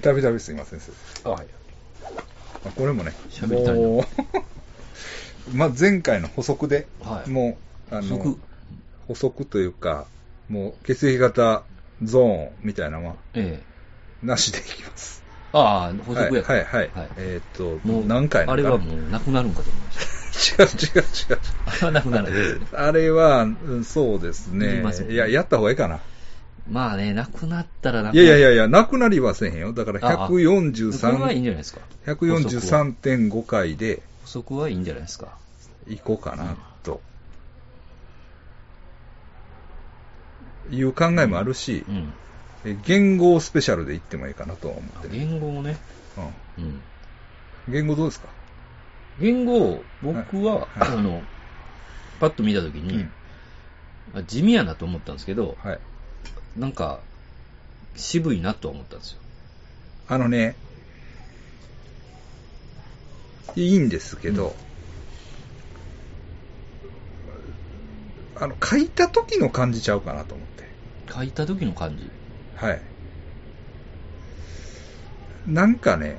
たびたびすいません、先生。あ、はい。あこれもね、喋りたいなもう まあ前回の補足で、はいもう、あの補足、補足というか、もう血液型ゾーンみたいなのは、ええ。なしでいきます。ああ、補足やったはい、はい、はいえーっと、もう、何回あれはもうなくなるんかと思いまし違う違う違う。た。あれはなくなる。あれは、うんそうですいねりますいや、やった方がいいかな。まあね、なくなったらなくいやいやいやいや、なくなりはせえへんよ。だからああこれはいいん143、じゃないですか。143.5回で補足はいいんじゃないですか。行こうかな、と。いう考えもあるしう、ん。え言語スペシャルで行ってもいいかなとは思ってる。言語もね。うんうん。言語どうですか？言語、僕は、はいあの、パッと見たときに、うんまあ地味やなと思ったんですけど、はい。なんか、渋いなとは思ったんですよ。あのね、いいんですけど、あの、書いた時の感じちゃうかなと思って。書いた時の感じ？はい。なんかね、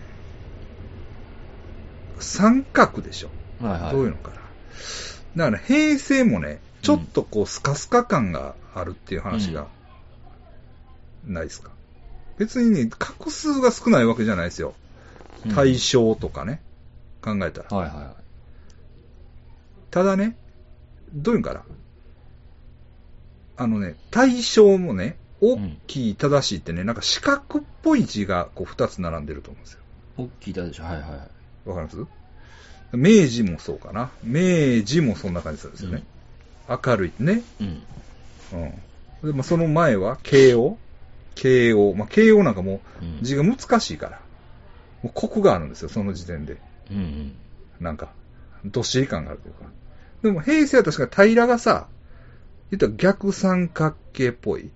三角でしょ？はいはい。どういうのかな？だから平成もね、ちょっとこうスカスカ感があるっていう話がないですか。別にね、画数が少ないわけじゃないですよ。うん対象とかね、考えたら。はいはいはい。ただね、どういうんかな。あのね、対象もね、大きい正しいってね、なんか四角っぽい字がこう二つ並んでると思うんですよ。大きいたでしょ。はいはいはい。わかります？明治もそうかな。明治もそんな感じするんですよね。明るいね。うん。うん。でまあ、その前は、慶応慶応。まあ、慶応なんかもうんう字が難しいから。もうコクがあるんですよ、その時点で。うんうん。なんか、どっしり感があるというか。でも、平成は確か平がさ、言ったら逆三角形っぽい。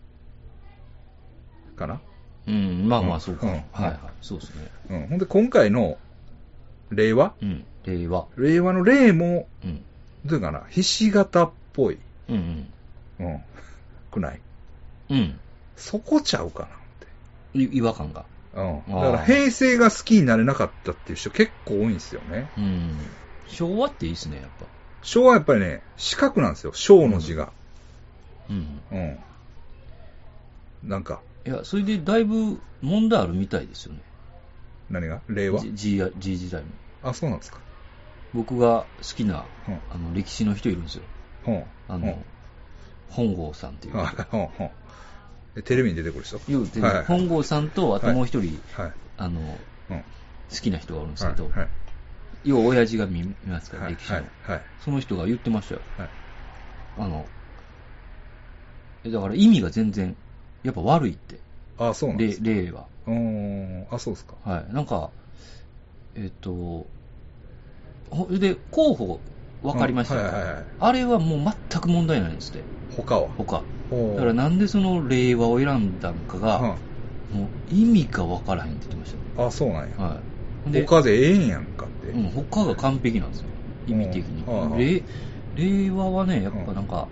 かな？うん、まあまあ、そうか。うんはいはい。そうですね。うん。ほんで、今回の、令和？うん。令和。令和の令も、うん。どういうかな、ひし形っぽい。うんうん。くない？うん。うん。そこちゃうかい違和感が。な。うん。だから、平成が好きになれなかったっていう人結構多いんですよね。うん。昭和っていいっすね、やっぱ。昭和はやっぱりね、四角なんですよ。小の字が。うん。うん。なんか、いや、それでだいぶ問題あるみたいですよね。何が？令和？G, G, 時代も。あ、そうなんですか。僕が好きな、うんあの、歴史の人いるんですよ。うん。あのうん、本郷さんっていう。テレビに出てくる人？言うて、はい本郷さんと、あともう一人、はい。あの、うん。好きな人がおるんですはい。けど、はい。要は親父が見見ますから、はい。歴史の、はい。はい。その人が言ってましたよ。はい。あの、えだから意味が全然、やっぱ悪いって、あ、そうなんで例すか。例は。うーん。あ、そうですか。はい。なんか、えっ、と、ほで、候補分かりましたよ、うんはいはいはいあれはもう全く問題ないんですって、他は？他。だからなんでその令和を選んだのかが、もう意味が分からへんって言ってましうんあ、そうなんや。た。はい。で、他でええんやんかって。うん、他が完璧なんですよ。意味的に。うんは令令和はね、やっぱなんか、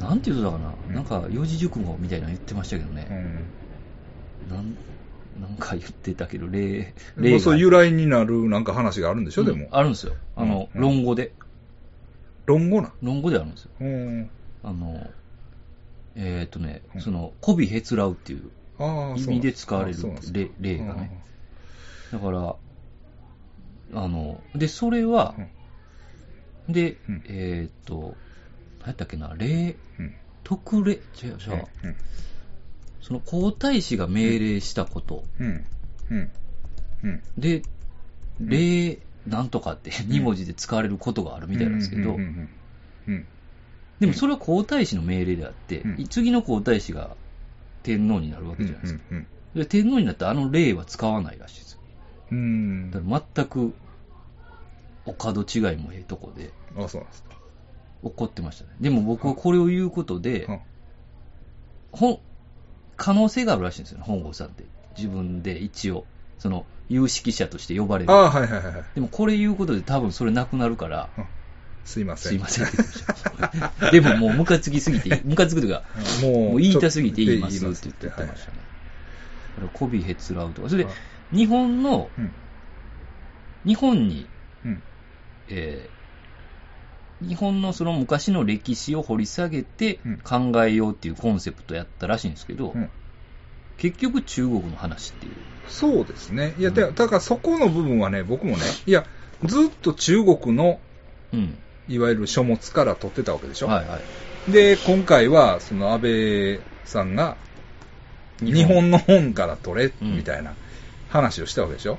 なんて言うのかな、うんなんか四字熟語みたいなの言ってましたけどね。うん。なんなんか言ってたけど、例、もうそう由来になるなんか話があるんでしょ、でもうん。あるんですよ。あの、うん論語で。論語な。論語であるんですよ。うん。あの、えっ、とね、うんその、媚びへつらうっていう意味で使われる例例がね。だから、あの、で、それは、で、うんえっ、と、何やったっけな、例、うん。うん。特例、違う、違う、うん。その皇太子が命令したことうん。うん。うん。で、例、なんとかって2文字で使われることがあるみたいなんですけどうんう、んうんでもそれは皇太子の命令であって、うん次の皇太子が天皇になるわうん。けじゃないですか。うん。で天皇になったらあの例は使わないらしいですよ。うん。だから全くお門違いもええとこであ、そうなんですか。怒ってましたね。でも僕はこれを言うことで、うんほん可能性があるらしいんですよね、本郷さんって。自分で一応、その、有識者として呼ばれる。ああ、はいはいはいはい。でもこれ言うことで多分それなくなるから、うんすいません。すいません。でももうムカつきすぎて、ムカつくというか、もう、言いたすぎて言いますって言ってましたね。コビヘツラウとか。それであ、日本の、うん。日本に、うん。えー日本のその昔の歴史を掘り下げてうん考えようっていうコンセプトやったらしいんですけど、うん結局中国の話っていう。そうですね。いや、うんだだからそこの部分はね、僕もね、いや、ずっと中国の、うん。いわゆる書物から取ってたわけでしょ？はいはい。で、今回は、その安倍さんが、日本の本から取れ、うんみたいな話をしたわけでしょ？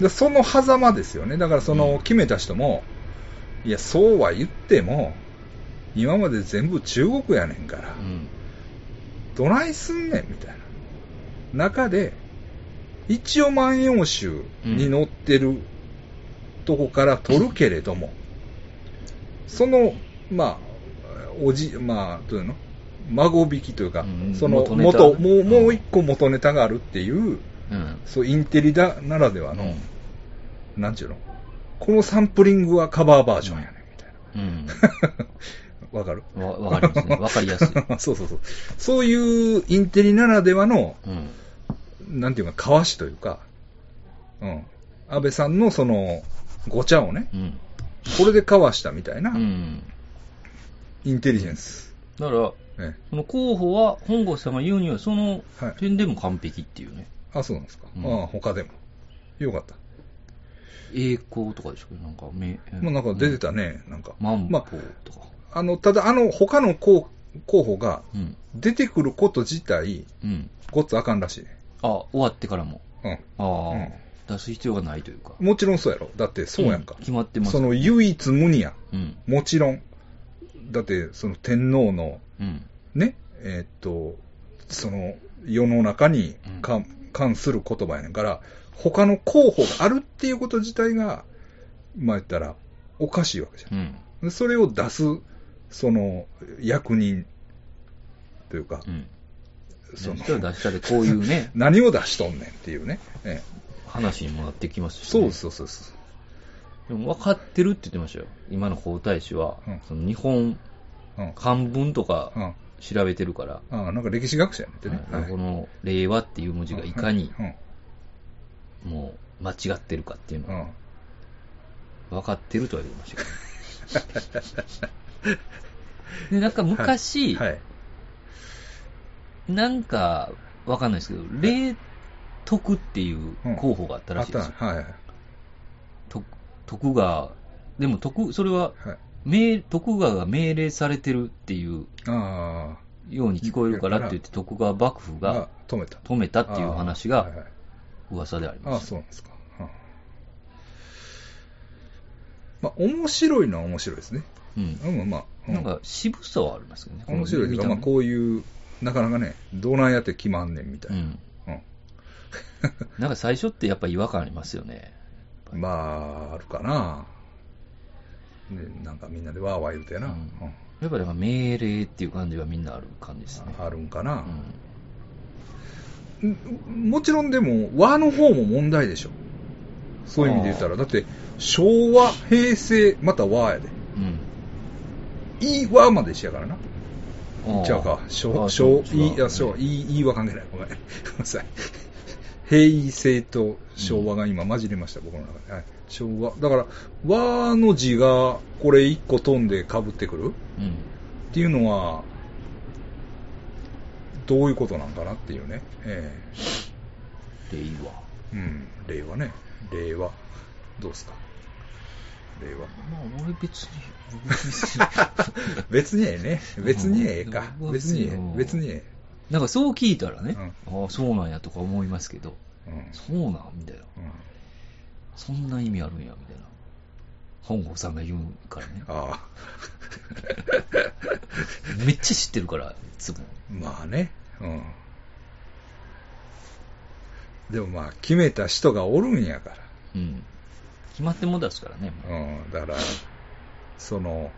で、その狭間ですよね。だからその決めた人も、いや、そうは言っても、今まで全部中国やねんから、うん。どないすんねんみたいな。中で、一応万葉集に載ってるとこから取るけれども、その、まあ、おじ、まあ、どういうの？孫引きというか、うんその元ネタ元、もう、もううん一個元ネタがあるっていう、うん。そう、インテリだならではの、うんなんちゅうの？このサンプリングはカバーバージョンやねん、みたいうん。な。わかる？わわかりますね。わかりやすい。そうそうそう。そういうインテリならではの、うん。なんていうか、かわしというか、うん。安倍さんのその、ごちゃをね、うん。これでかわしたみたいな、うん。インテリジェンス。だから、ね、その候補は、本郷さんが言うには、そのはい点でも完璧っていうね。あ、そうなんですか。うんああ、他でも。よかった。栄光とかでしょ？なんか、め、まあなんか出てたね、なんか。マンまポとか。あの、ただあの、他の候候補がうん。出てくること自体、うん。ごっつあかんらしいね。あ、終わってからも。うん。ああ、うん出す必要がないというか。もちろんそうやろ。だってそうやんか。うん決まってます。その唯一無二やん。うん。もちろん。だって、その天皇の、うん。ね、えーっと、その世の中にうん関関する言葉やねんから、他の候補があるっていうこと自体が、まあ言ったら、おかしいわけじゃん。うん。でそれを出す、その、役人というか、うん。そのそしたら出したでこういうね、何を出しとんねんっていうね。ええ話にもなってきますし、ね。そうです、そうです。でも分かってるって言ってましたよ。今の皇太子は、うんその日本うん。漢文とかうん。調べてるから、ああ、なんか歴史学者やねんってね。はいこの令和っていう文字がいかにうん。もう間違ってるかっていううん。のは分かってるとは言ってましたけど。で、なんか昔、はい。なんか分かんないですけど、霊徳っていう候補があったらしいですよ。あったはいはい。徳徳川、でも徳、それははい。命徳川が命令されてるっていうあように聞こえるからって言って、徳川幕府あ。がが止めた。止めたっていう話が噂でありああ、ます。そうなんですか。うんまあ、面白いのは面白いですね。うん。うん、まあ、うんなんか渋さはありますけどね。面白いというか、まあ、う。こういう、なかなかね、どないやって決まんねんみたいうな。ん。うん なんか最初ってやっぱ違和感ありますよね。まあ、あるかな。ね、なんかみんなでわーわー言うてやな。うんうんやっぱり命令っていう感じがみんなある感じですね。あるんかなう、ん。んもちろんでも、和の方も問題でしょ。そういう意味で言ったら。だって、昭和、平成、また和やで。うん。いい和まで一緒やからな。ちゃうか。昭、あ昭、そういい、いや、昭和、いい、いい和関係ない。ごめん。ごめんなさい。平成と昭和が今混じりました、僕の中で。はい。昭和。だから、和の字が、これ一個飛んで被ってくるうん。っていうのは、どういうことなんかなっていうね。え令和。えうん。令和ね。令和。どうですか？令和。まあ俺別に、別にええね。別にええかう。ん別にええうん。別にえなんかそう聞いたらね、うああ、そうなんやとか思いますけど、え。うん。そうなんみたいな。うんそんな意味あるんや、みたいな。本郷さんが言うからね。あ めっちゃ知ってるから、いつも。あ。まあね。うん。でもまあ、決めた人がおるんやかうん。決まっても出すからね。ら。うん。だから、その、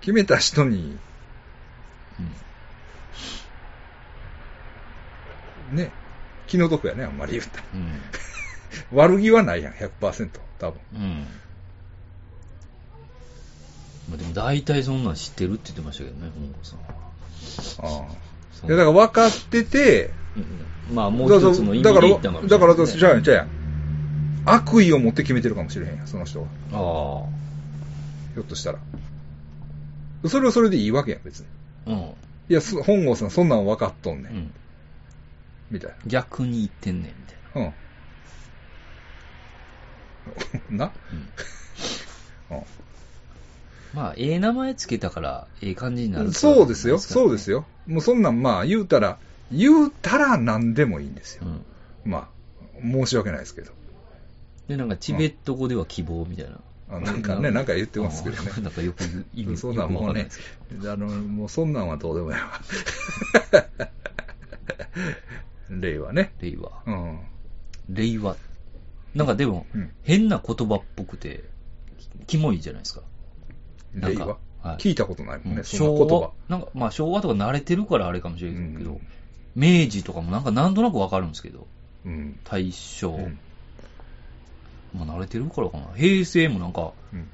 決めた人に、ね、気の毒やね、あんまり言ったら。うん。うん。悪気はないやん、100%。多分。うん。まあでも大体そんなん知ってるって言ってましたけどね、本郷さんは。ああ。いやだから分かってて、うんまあ、もう一つの意味でだから、言ったかもしれだから、ないですねじゃあ、じゃあ、悪意を持って決めてるかもしれへんやん、その人は。あひょっとしたら。それはそれでいいわけやん、別に。あ。うん。いや、そ本郷さん、そんなん分かっとんねん。うん。みたい逆に言ってんねん、みたいな。うん。な？な。うん。うんまあ、ええ名前つけたから、ええ感じになるそうですよ、そうですよ。よ。もうそんなん、まあ、言うたら、言うたら何でもいいんですよ。うん。まあ、申し訳ないですけど。で、なんか、チベット語では希望みたいな。あなんかね、なんか言ってますけどねあ。なんかよく言うそんなんもうねよくわかんないですけ、あの、もうそんなんはどうでもいいわ。令和ね。ど令和。うん。令和。なんかでも、うん変な言葉っぽくて、キモいじゃないですか。令和、は？い聞いたことないもんね、うんそ言葉。なんか、まあ昭和とか慣れてるからあれかもしれないけど、うん明治とかもなんかなんとなくわかるんですけど、うん。大正、うんまあ慣れてるからかな。平成もなんか、うん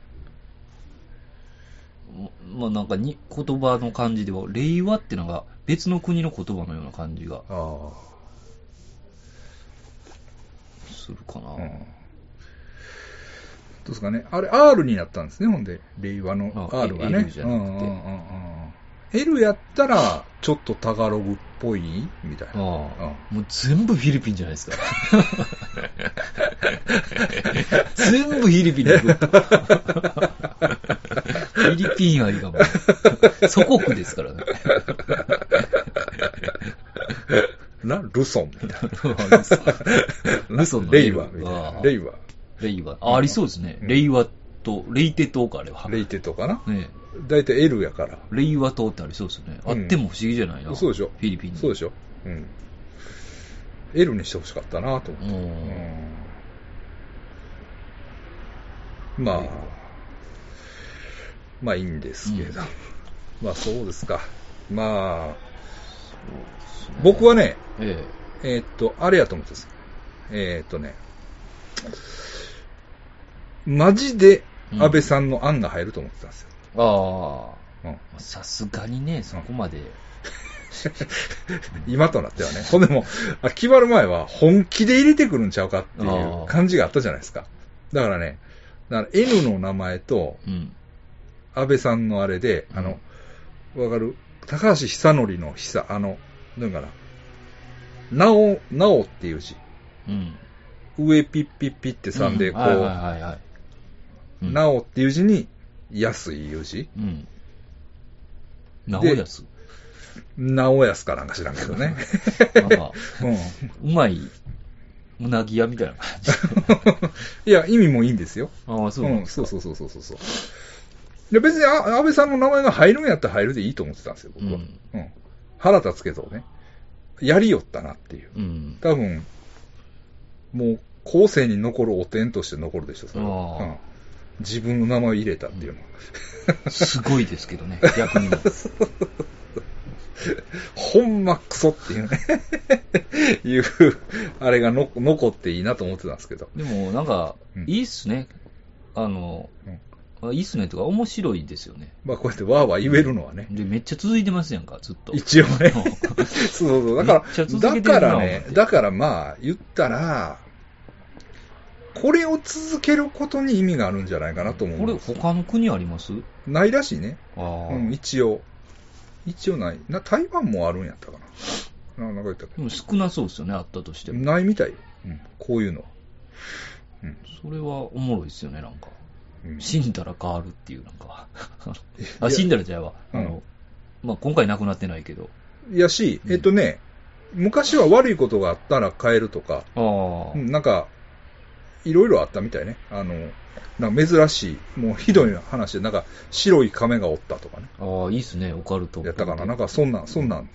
まあなんかに言葉の感じでは、令和ってなんか別の国の言葉のような感じがあするかな。あ。うん。どうですかね。あれ、R になったんですね、ほんで。令和のあ R がね。L じゃなくてうんうんうんうん。L やったら、ちょっとタガログっぽい？みたいな。ああもう全部フィリピンじゃないですか。全部フィリピンで。フィリピン愛がもう、祖国ですからね。な、ルソンみたい ルソンのな。レイワみたいな。レイワ。レイワ。あありそうですね。うんレイワと、レイテ島か、あれは。レイテとかな。ねだいたい L やから。レイワ島ってありそうですよね。あうんっても不思議じゃないな。そうでしょフィリピンに。そうでしょうん。L にしてほしかったなと思って。まあ、まあいいんですけど。まあそうですか。まあ、僕はね、ええーっと、あれやと思ってます。えーっとね、マジで安倍さんの案が入ると思ってたんですよ。え。あうんあ。さすがにね、そこまで。今となってはね。ほんでも、あ決まる前は本気で入れてくるんちゃうかっていう感じがあったじゃないですか。だからね、だから N の名前とうん。安倍さんのあれで、あの、わかる？高橋久則の久、あの、どういうのかな。なお、なおっていう字。うん。上ピッピッピって3で、こう、はいはいはいはい。うんなおっていう字に、安いいう字。うん。なおやす？なおやすかなんか知らんけどね。なんか、うん。うまい、うなぎ屋みたいな感じ。いや、意味もいいんですよ。ああ、そうなん。そうそうそうそうそう。で別にあ安倍さんの名前が入るんやったら入るでいいと思ってたんですよ、僕は。うんうん。腹立つけどね。やりよったなっていう。うん。多分、もう、後世に残るお点として残るでしょ、それは。うん。自分の名前を入れたっていうのは。すごいですけどね、逆に。ほんまクソっていうね。いう、あれがの残っていいなと思ってたんですけど。でも、なんかうん、いいっすね。あの、あいいっすねとか、面白いですよね。まあこうやってわーわー言えるのはね。で、めっちゃ続いてますやんか、ずっと。一応ね。そうそう。だから、だからねだからまあ、言ったら、これを続けることに意味があるんじゃないかなと思これ、うんです。他の国あります？ないらしいね。ああ、うん、一応。一応ない。な、台湾もあるんやったかな。ななんか言ったっでも少なそうですよね、あったとしてけも。ないみたいよ。うん、こういうのは。うん。それはおもろいですよね、なんか。うん死んだら変わるっていう、なんか。いあ、や死んだらじゃあうんの、まあ、今回亡くなってないけど。やし、うんえっとね、昔は悪いことがあったら変えるとか、ああ、うんなんか、いろいろあったみたいね。あの、なんか珍しい、もうひどい話で、なんか白い亀がおったとかね。ああ、いいっすね、オカルト。やったかな。なんかそんなん、そんなん。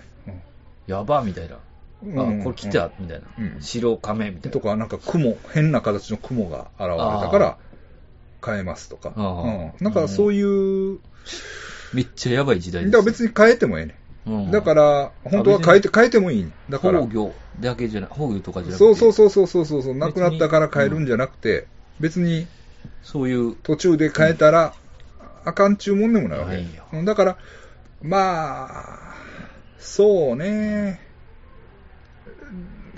やば、みたいな。うんあ、これ来た、みたいな。うん白亀、みたいな。とか、なんか雲、変な形の雲が現れたから、変えますとか。うん、なんかそういう、めっちゃやばい時代です。だから別に変えてもええねうんん。だから、本当は変えて、変えてもいいねん。だから、崩御だけじゃない、崩御とかじゃなくて。そうそうそうそうそうそうそう、亡くなったから変えるんじゃなくて、別にそういう、途中で変えたら、あかんちゅうもんでもないわけうんだから、まあ、そうね。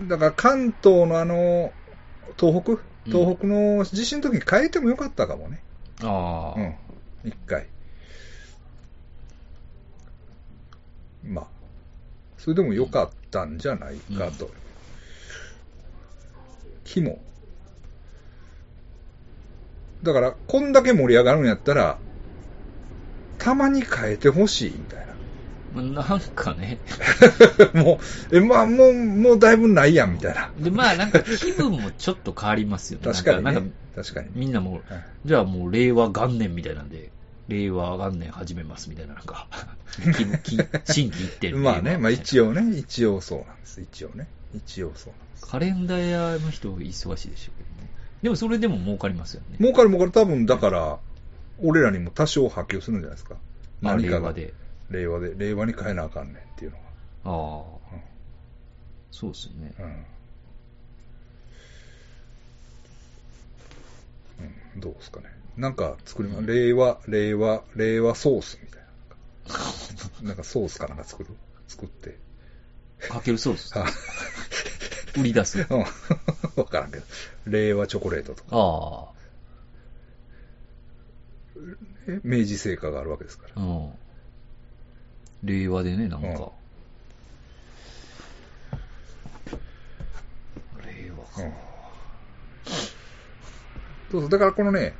だから関東のあの、東北うん東北の地震の時に変えてもよかったかもね。ああ、うん。一回。まあ、それでもよかったんじゃないかと。肝。だから、こんだけ盛り上がるんやったら、たまに変えてほしいみたいな。まあなんかね。もう、え、まあ、もう、もうだいぶないやん、みたいな。で、まあなんか気分もちょっと変わりますよね。確かにねなんか。確かに。みんなもう、はいじゃあもう令和元年みたいなんで、令和元年始めますみたいな、なんか、気分、気心機一転。まあね、まあ一応。応ね、一応そうなんです。一応ね。一応そうなんです。カレンダー屋の人忙しいでしょうけどね。でもそれでも儲かりますよね。儲かる儲かる多分、だから、俺らにも多少波及するんじゃないですか。あ何かが令和で。令和で、令和に変えなあかんねんっていうのああ、が。そうですよね。うん。うん。うん、どうですかね。なんか作りま、令和、令和、令和ソースみたいな。なんかソースかなんか作る？作って。かけるソース？あ売り出す？うん。わからんけど。令和チョコレートとか。あえ明治製菓があるわけですからあ、。うん。令和でね、なんうんか。令和うんか。そうそう、だからこのね、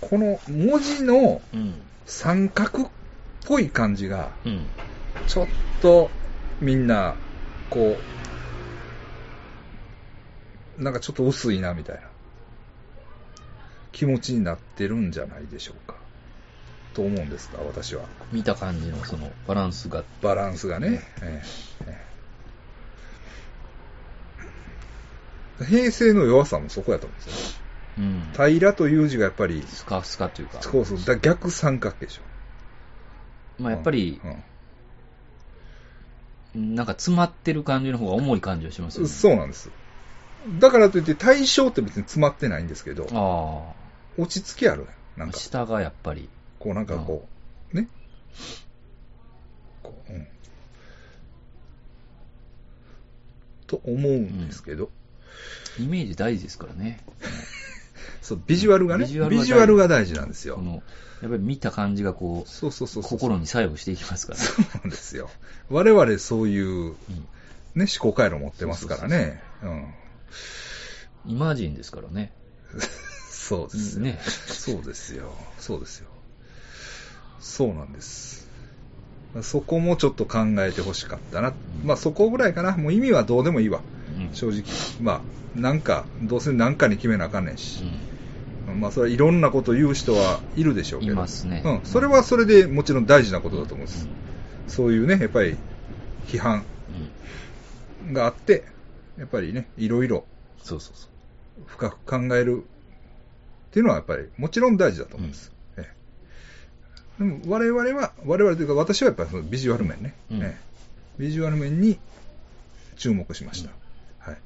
この文字のうん。三角っぽい感じが、うん。ちょっとみんな、こう、なんかちょっと薄いなみたいな気持ちになってるんじゃないでしょうか。と思うんですが、私は。見た感じのそのバランスが。バランスがね。ええええ平成の弱さもそこやと思うんですよ。うん。平らという字がやっぱり、スカスカというか。そうそう、だ逆三角形でしょ。まあやっぱりう、んなんか詰まってる感じの方が重い感じがしますよね。そうなんです。だからといって対象って別に詰まってないんですけど、あ落ち着きある。なあ。んか、下がやっぱり。こうなんかこう、ね。こう、うん。と思うんですけど、イメージ大事ですからね。そう、ビジュアルがね、ビビジュアルが大事なんですよこ。の、やっぱり見た感じがこう、そうそうそう。心に作用していきますから。そうなんですよ。我々そういう、うんね、思考回路持ってますからね。うん。イマジンですからね。そうですよ。ねそうですよ。そうですよ。そうなんです。そこもちょっと考えてほしかったな。まあそこぐらいかな。もう意味はどうでもいいわ。うん正直。まあ、なんか、どうせなんかに決めなあかんねんうし。んまあそれはいろんなこと言う人はいるでしょうけど。いますねうん。それはそれでもちろん大事なことだと思うんです。うそういうね、やっぱり批判んがあって、やっぱりね、いろいろそうそうそう。深く考えるっていうのはやっぱりもちろん大事だと思うんです。ええでも我々は、我々というか私はやっぱりそのビジュアル面ね、うんええビジュアル面に注目しました。はい。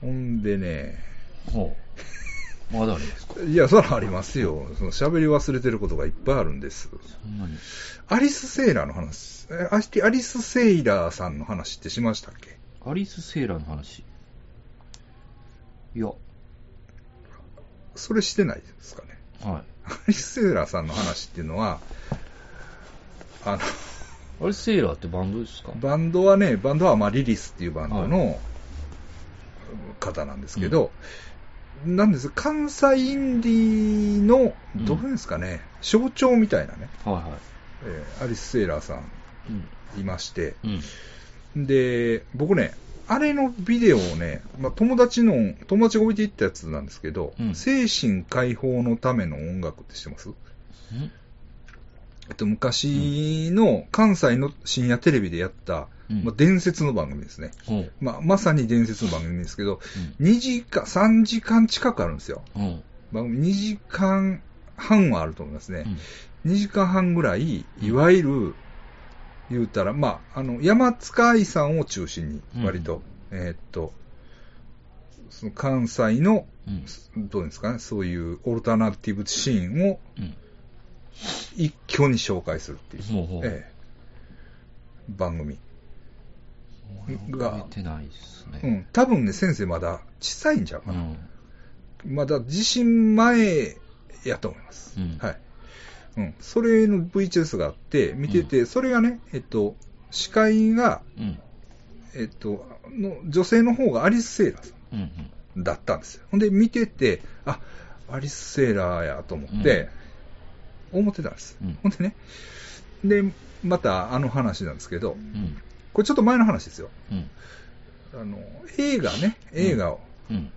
ほんでね、ほう。まだあるんですか？いや、そらありますよ。その喋り忘れてることがいっぱいあるんです。そんなに。アリス・セイラーの話、えアリアリス・セイラーさんの話ってしましたっけ？アリス・セーラーの話。いや、それしてないですかね。はい。アリス・セイラーさんの話っていうのは、あアリス・セーラーってバンドですか？の、バンドはね、バンドはまあリリスっていうバンドの方なんですけど、なんです、関西インディーの、うんどういうんですかね、象徴みたいなね、はいはえーアリス・セイラーさんい。うん。いまして、うん。で、僕ね、あれのビデオをね、まあ、友達の、友達が置いていったやつなんですけど、うん精神解放のための音楽って知ってます？うんえっと、昔の関西の深夜テレビでやった、うんまあ、伝説の番組ですね。ほう。まあ、まさに伝説の番組ですけど、うん2時間、3時間近くあるんですよ。うん。番組2時間半はあると思いますね。うん2時間半ぐらい、いわゆる、言うたら、まあ、あの、山塚愛さんを中心に、割と、えーっと、その関西の、うん。どうですかね、そういうオルタナティブシーンをうん。一挙に紹介するっていう。ほうほう。ええ番組。が覚えてないですね。うん。多分ね、先生まだ小さいんちゃうかな。うん。まだ地震前やと思います。うんはい。うん。それの VHS があって、見てて、それがね、えっと、司会が、うん。えっと、の女性の方がアリス・セイラーさうん。んだったんですよ。ほんで、見てて、あ、アリス・セイラーやと思って、思ってたんです。うんほんでね、で、またあの話なんですけど、うん。これちょっと前の話ですよ。うん。あの、映画ね、映画を、うん。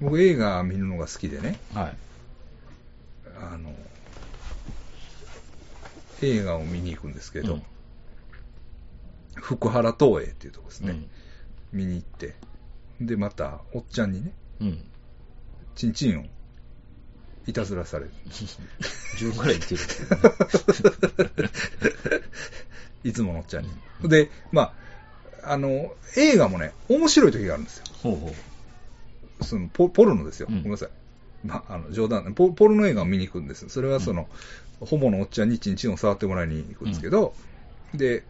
僕映画見るのが好きでね、はい。あの、映画を見に行くんですけど、うん福原東映っていうとこですね、うん。見に行って、で、また、おっちゃんにね、うん。チンチンをいたずらされる。10ぐらいいってる。いつものおっちゃんに。で、まあ、あの、映画もね、面白い時があるんですよ。ほうほう。そのポポルノですよ。うんごめんなさい。まあ、あの冗談ねポ。ポルノ映画を見に行くんです。それはその、ホモのおっちゃんにチンチンを触ってもらいに行くんですけど、で、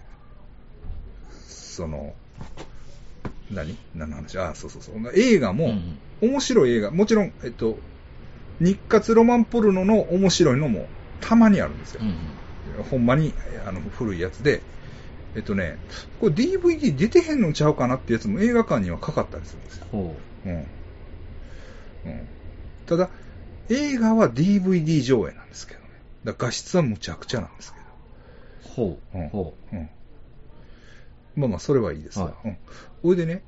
その、何？何の話？あ、そうそうそう。映画も、うん面白い映画、もちろん、えっと、日活ロマンポルノの面白いのもたまにあるんですよ。うん。ほんまにあの古いやつで、えっとね、これ DVD 出てへんのちゃうかなってやつも映画館にはかかったりするんですよ。ほうん。うん。ただ、映画は DVD 上映なんですけどね。だ画質はむちゃくちゃなんですけう。ほう。うんほど。うん。まあまあ、それはいいですわ。はいうん。おいでね、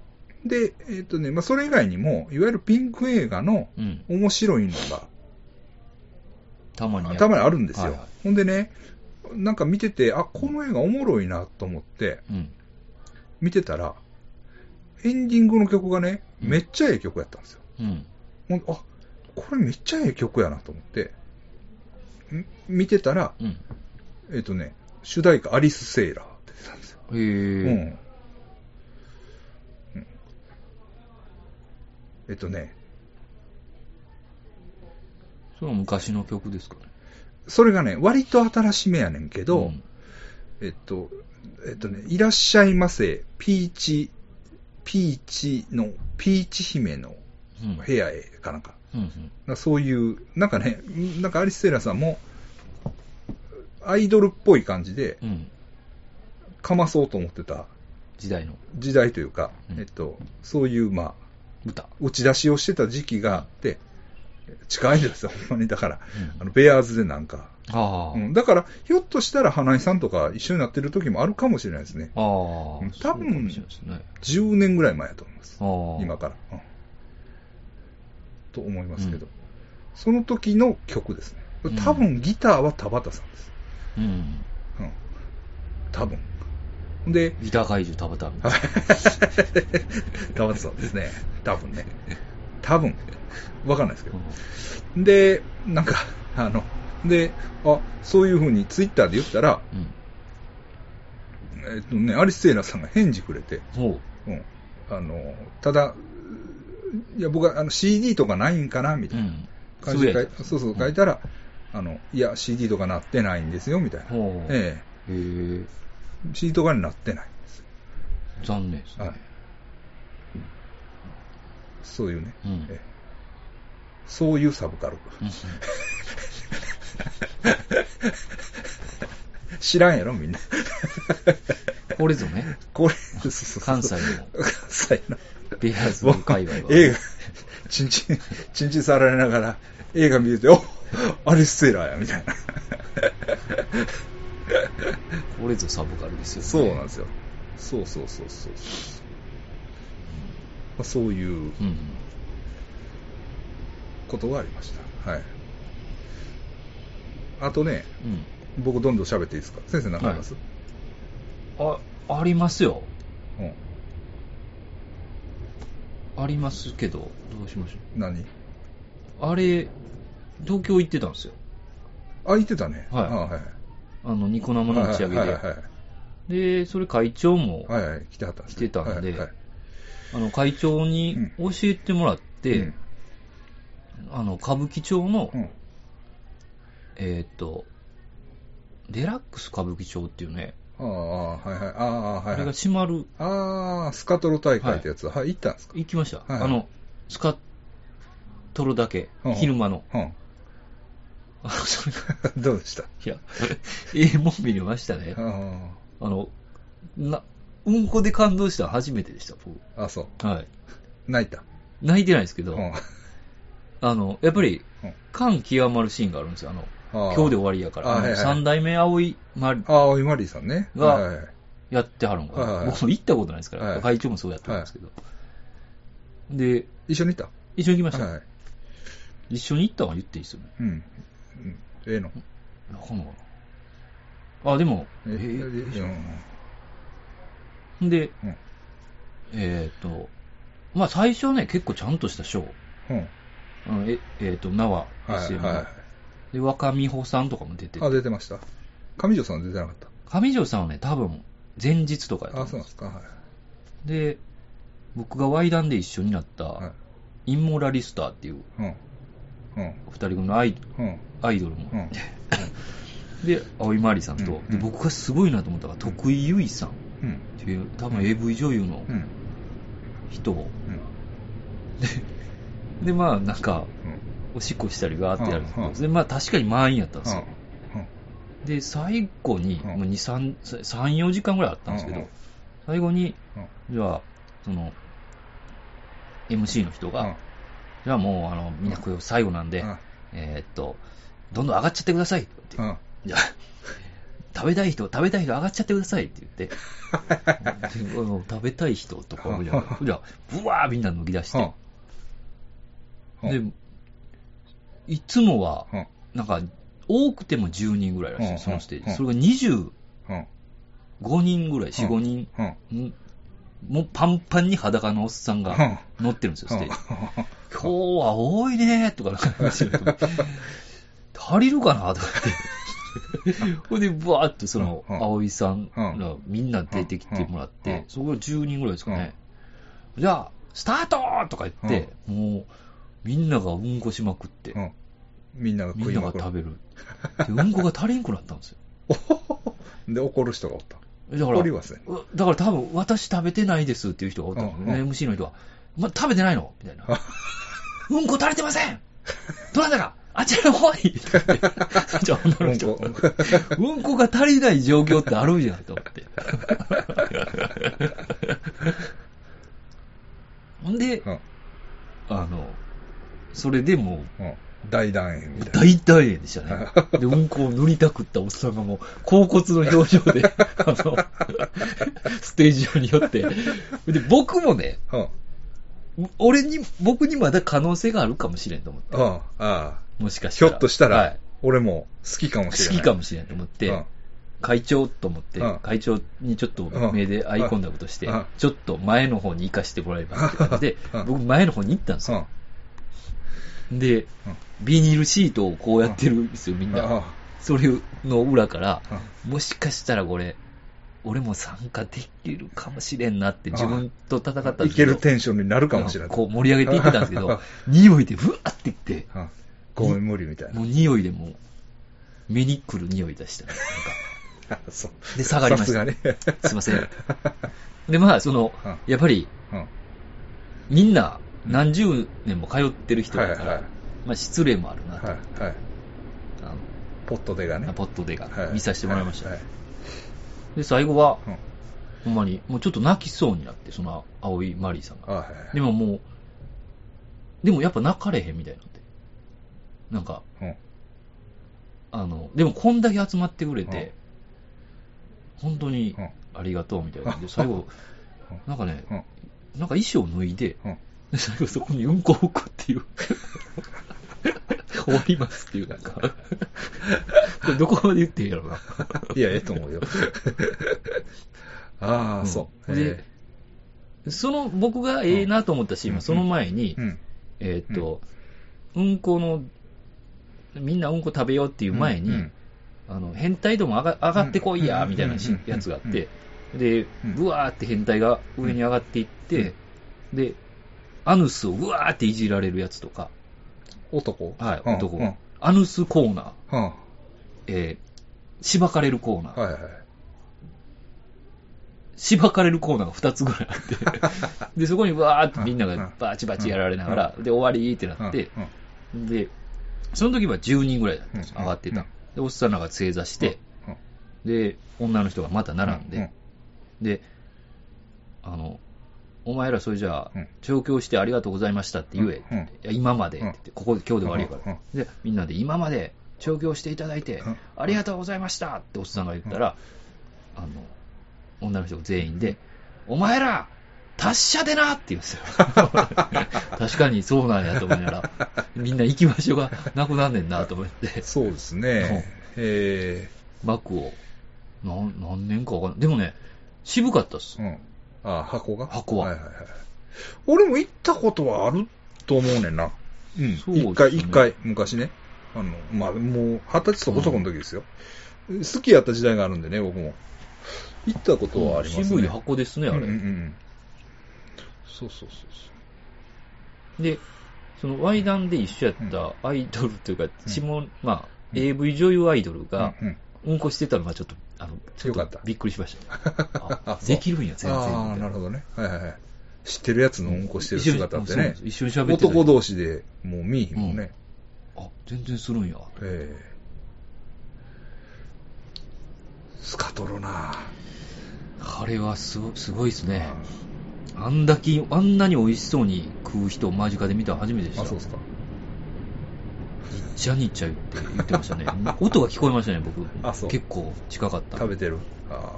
で、えっとね、まあそれ以外にも、いわゆるピンク映画のう。うん。面白いのがたまに。たまにあるんですよ。はいはいほんでね、なんか見てて、あ、この映画おもろいなと思って、うん。見てたら、エンディングの曲がね、うんめっちゃええ曲やったんですよ。うん。ほんであ、これめっちゃええ曲やなと思って、ん見てたら、うん。えっ、とね、主題歌アリス・セイラーって出てたんですよ。へえ。うん。うんえっとね、それは昔の曲ですかね。それがね、割と新しめやねんけど、うんえっと、えっとね、いらっしゃいませ、ピーチ、ピーチの、ピーチ姫のうん。部屋へかなんか。うん。そういう、なんかね、なんかアリス・セイラーさんも、アイドルっぽい感じで。かまそうと思ってた時代の時代というか、うんえっと、そういう、まあ、歌。打ち出しをしてた時期があって、近いですよ、ほんまに。だから、うんあのベアーズでなんか。うん、だから、ひょっとしたら花井さんとか一緒になってる時もあるかもしれないですね。ああ。うんそうかもしれないですね。10年ぐらい前やと思います。今から、うんと思いますけど、うんその時の曲ですね。多分ギターは田畑さんです。うん。うん。多分。で、ギター怪獣田畑 田畑さんですね。多分ね。多分。わかんないですけなど。で、なんか、あの、で、あ、そういう風にツイッターで言ったら、うん。えっとね、アリス・セイラーさんが返事くれて、ほうん。あの、ただ、いや、僕はあの CD とかないんかなみう。たいなうん。感じで書いつそうそう書いたら、あの、いや、CD とかなってないんですよ、みたいな。えへえ。え CD とかになってないんですよ。残念ですね。はいそういうね、うんええそういうサブカル。うん 知らんやろ、みんな。これぞね、これ、関西の関西の。ベアーズ界隈は。映画、チンチン、チンチン触られながら、映画見てて、おアリス・セイラーや、みたいな。これぞサブカルですよね。そうなんですよ。そうそうそうそう。まあ、そういううん。ことがありました。はい。あとね、うん。僕どんどん喋っていいですか？先生何かあります、あ、ありますよ。うん。ありますけど、どうしましょ何？う。あれ、東京行ってたんですよ。あ、言ってたね。はいあはい。あの、ニコ生の打ち上げはいはいはいで。で、それ会長も、はい。はいはい。来てはったんですね来てたんではいはいあの、会長に教えてもらって、うんあの、歌舞伎町の、うん。えーっと、デラックス歌舞伎町っていうね、ああ、はいはい。ああ、はいあれがはい。閉まる、ああ、スカトロ大会ってやつ。はい、行ったんですか？行きました。はいあの、スカトロだけうん、昼間の。うん。あ それが どうでした？いや、ええもん見れましたね。ああの、な、うんこで感動したの初めてでした、僕。あ、あそう。はい。泣いた？泣いてないですけど、うん。あの、やっぱりうん、感極まるシーンがあるんですよ。あの、今日で終わりやから、三代目葵まああ、おいまりさんね。がやってはるんかな。僕も行ったことないですから、はい会長もそうやってるんですけど。で、一緒に行った？一緒に行きました。一緒に行ったのは言っていいですよね。うん。うん。ええの？わかんの。あ、でも、ええ。で、うんえっ、と、まあ最初はね、結構ちゃんとしたショー。うん。うん、え、えっ、と、名ははい SM の、はい。で、若美穂さんとかも出てあ、て、出てました。上条さんは出てなかった。上条さんはね、多分、前日とかやとあ、そうなんですすか。はい。で、僕がワイダンで一緒になった、はい。インモラリスターっていううん。うん。二人組のアイうん。アイドルも、うん。で、青井まりさんと、うんで僕がすごいなと思ったのが、徳井由衣さんっうん。ていう、多分 AV 女優のうん。人を、うん。で、まあ、なんか、うん。おしっこしたりがーってやるんですけど、うんうんで、まあ、確かに満員やったんですよ。うん。で、最後に、うんもう2、3、3、4時間ぐらいあったんですけど、うんうん最後に、うん。じゃあ、その、MC の人が、うんじゃあもう、あの、みんなこれ最後なんで、うんえーっと、どんどん上がっちゃってくださいって言って、うん。じゃあ、食べたい人、食べたい人上がっちゃってくださいって言って、食べたい人とか、うんじゃあ、じゃあぶわーみんな脱ぎ出して、うん。で、いつもは、うん。なんか、多くても10人ぐらいらしい、うんそのステージ。うんそれが25うん。人ぐらい、4、5人、もうパンパンに裸のおっさんが乗ってるんですよ、ステージ。今日は多いねとかなんか話してる足りるかなとか言って。ほんで、ブワーってその、うん葵さんうんがみんな出てきてもらっうんて、そこが10人ぐらいですかね。じゃあ、スタートとか言って、もう、みんながうんこしまくってう、ん。みんながみんな食いまくる。が食べる。で、うんこが足りんくなったんですよ。で、怒る人がおった。だから、怒りはせん。うだから多分、私食べてないですっていう人がおったんですよね、うん MC の人は。ま、食べてないの？みたいな。うんこ足りてませんどなたかあちらの方に じゃあ女の人、ううんんこが足りない状況ってあるじゃんと思って。ほんで、うん。あの、それでもう、うん。大団円みたいな。大大円でしたね。で、うんこを塗りたくったおっさんがもう、甲骨の表情で、あの、ステージ上に寄って、で、僕もね、うん。俺に、僕にまだ可能性があるかもしれんと思って。うん。ああ。もしかしたら。ひょっとしたら、はい俺も好きかも好しれない。きかもしれんと思って、うん会長と思って、うん会長にちょっと目でアイコンタクトして、うんちょっと前の方に行かしてもらえばって感じでう、ん僕前の方に行ったんですうん。よ。で、うんビニールシートをこうやってるんですよ、みんな。あそれの裏から、あもしかしたらこれ、俺も参加できるかもしれんなって自分と戦ったんですいけるテンションになるかもしれない。こう盛り上げていってたんですけど、匂いでふわっていって、うん。ごめん、無理みたいな。もう匂いでもう、目に来る匂い出したね。なんか。で下がりましたさすいません。で、まあ、そのうん、やっぱり、うん。みんな何十年も通ってる人だから、はいはいまあ、失礼もあるなと、はい。はい。あのポットでがね。ポットでがはい見させてもらいました。はいで、最後は、うんほんまに、もうちょっと泣きそうになって、その、青いマリーさんが。あはいはいでももう、でもやっぱ泣かれへんみたいなんで。なんか、うんあの、でもこんだけ集まってくれて、本当にうんありがとうみたいなんで、最後、うんなんかね、うんなんか衣装脱いで、うんで最後そこにうんこを置くっていう。終わりますっていう、なんか。これどこまで言っていいやろな。いや、ええと思うよ。ああ、そう。で、その、僕がええなと思ったシーンは、その前に、うん。えーっと、うん。この、みんなうんこ食べようっていう前に、うんあの、変態度も上が上がってこいや、うん。みたいなしうん。やつがあって、でうん、ブワーって変態が上に上がっていって、で、アヌスをブワーっていじられるやつとか、男。はい、うん男。うん。アヌスコーナー、うん。えー、しばかれるコーナー、はいはい。しばかれるコーナーが2つぐらいあって、で、そこにわーってみんながバチバチやられながら、で、終わりってなって、で、その時は10人ぐらいだったんですよ、うん上がってた。うん。で、おっさんらが正座して、うんで、女の人がまた並んうんで、で、あの、お前らそれじゃあうん、調教してありがとうございましたって言えって言って、いや今までって言って、ここで今日で終わりやから。で、みんなで今まで調教していただいてうん、ありがとうございましたっておっさんが言ったら、あの、女の人が全員で、お前ら、達者でなって言うんですよ。確かにそうなんやと思いながら、みんな行き場所がなくなんねんなと思って、そうですね。え幕を、なん何年かわかんない。でもね、渋かったっすー、。うん。あ、箱が？箱ははいはいはい。俺も行ったことはあると思うねんな。うん。そうですね一回、一回、昔ね。あの、まあ、もう、二十歳そこそこの時ですよ。好きやった時代があるんでね、僕も。行ったことはありますね。渋い箱ですね、あれ。うんうんうん。そうそうそうで、その、ワイダンで一緒やったアイドルというか、下、まあ、AV 女優アイドルそう。が、うんうんうんこしてたのがちょっと、あの、ちょっよかったとびっくりしました。できるんや、全然。ああ、なるほどね。はいはいはい。知ってるやつのうんこしてる姿ってね。一緒に喋ってた男同士でもう見えへんもんね。あ、全然するんや。ええスカトロなあれはすごすごいですね。あんだけ、あんなに美味しそうに食う人を間近で見たの初めてでした。あ、そうですか。にっちゃにっちゃ言って言ってましたね。音が聞こえましたね、僕。あそう結構近かった。食べてる。あ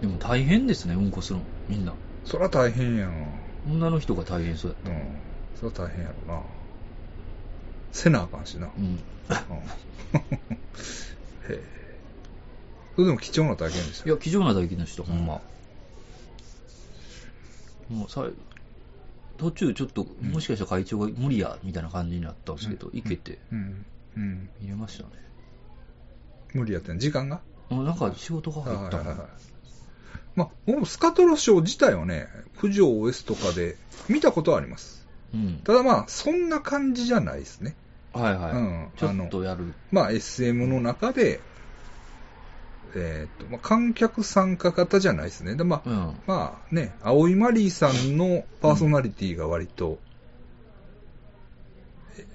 でも大変ですね、うんこするの。みんな。あ。そら大変やん。女の人が大変そうやっうん。そら大変やろな。せなあかんしな。た。うん。うん へえ。それでも貴重な体験でしたいや、貴重な体験でした、ほんま。もうさ途中ちょっと、もしかしたら会長が無理や、みたいな感じになったんですけど、うん行けて、うん。うん。見れましたね。無理やってん時間が？うんなんか仕事が入ったの？はいはいはい。まあ、僕もスカトロショー自体はね、九条 OS とかで見たことはあります。うん。ただまあ、そんな感じじゃないですね。はいはい。うんちょっとやる。まあ、SM の中で、えーっと、まあ、観客参加型じゃないですね。で、まあ、うん。まあね、青井マリーさんのパーソナリティが割と、え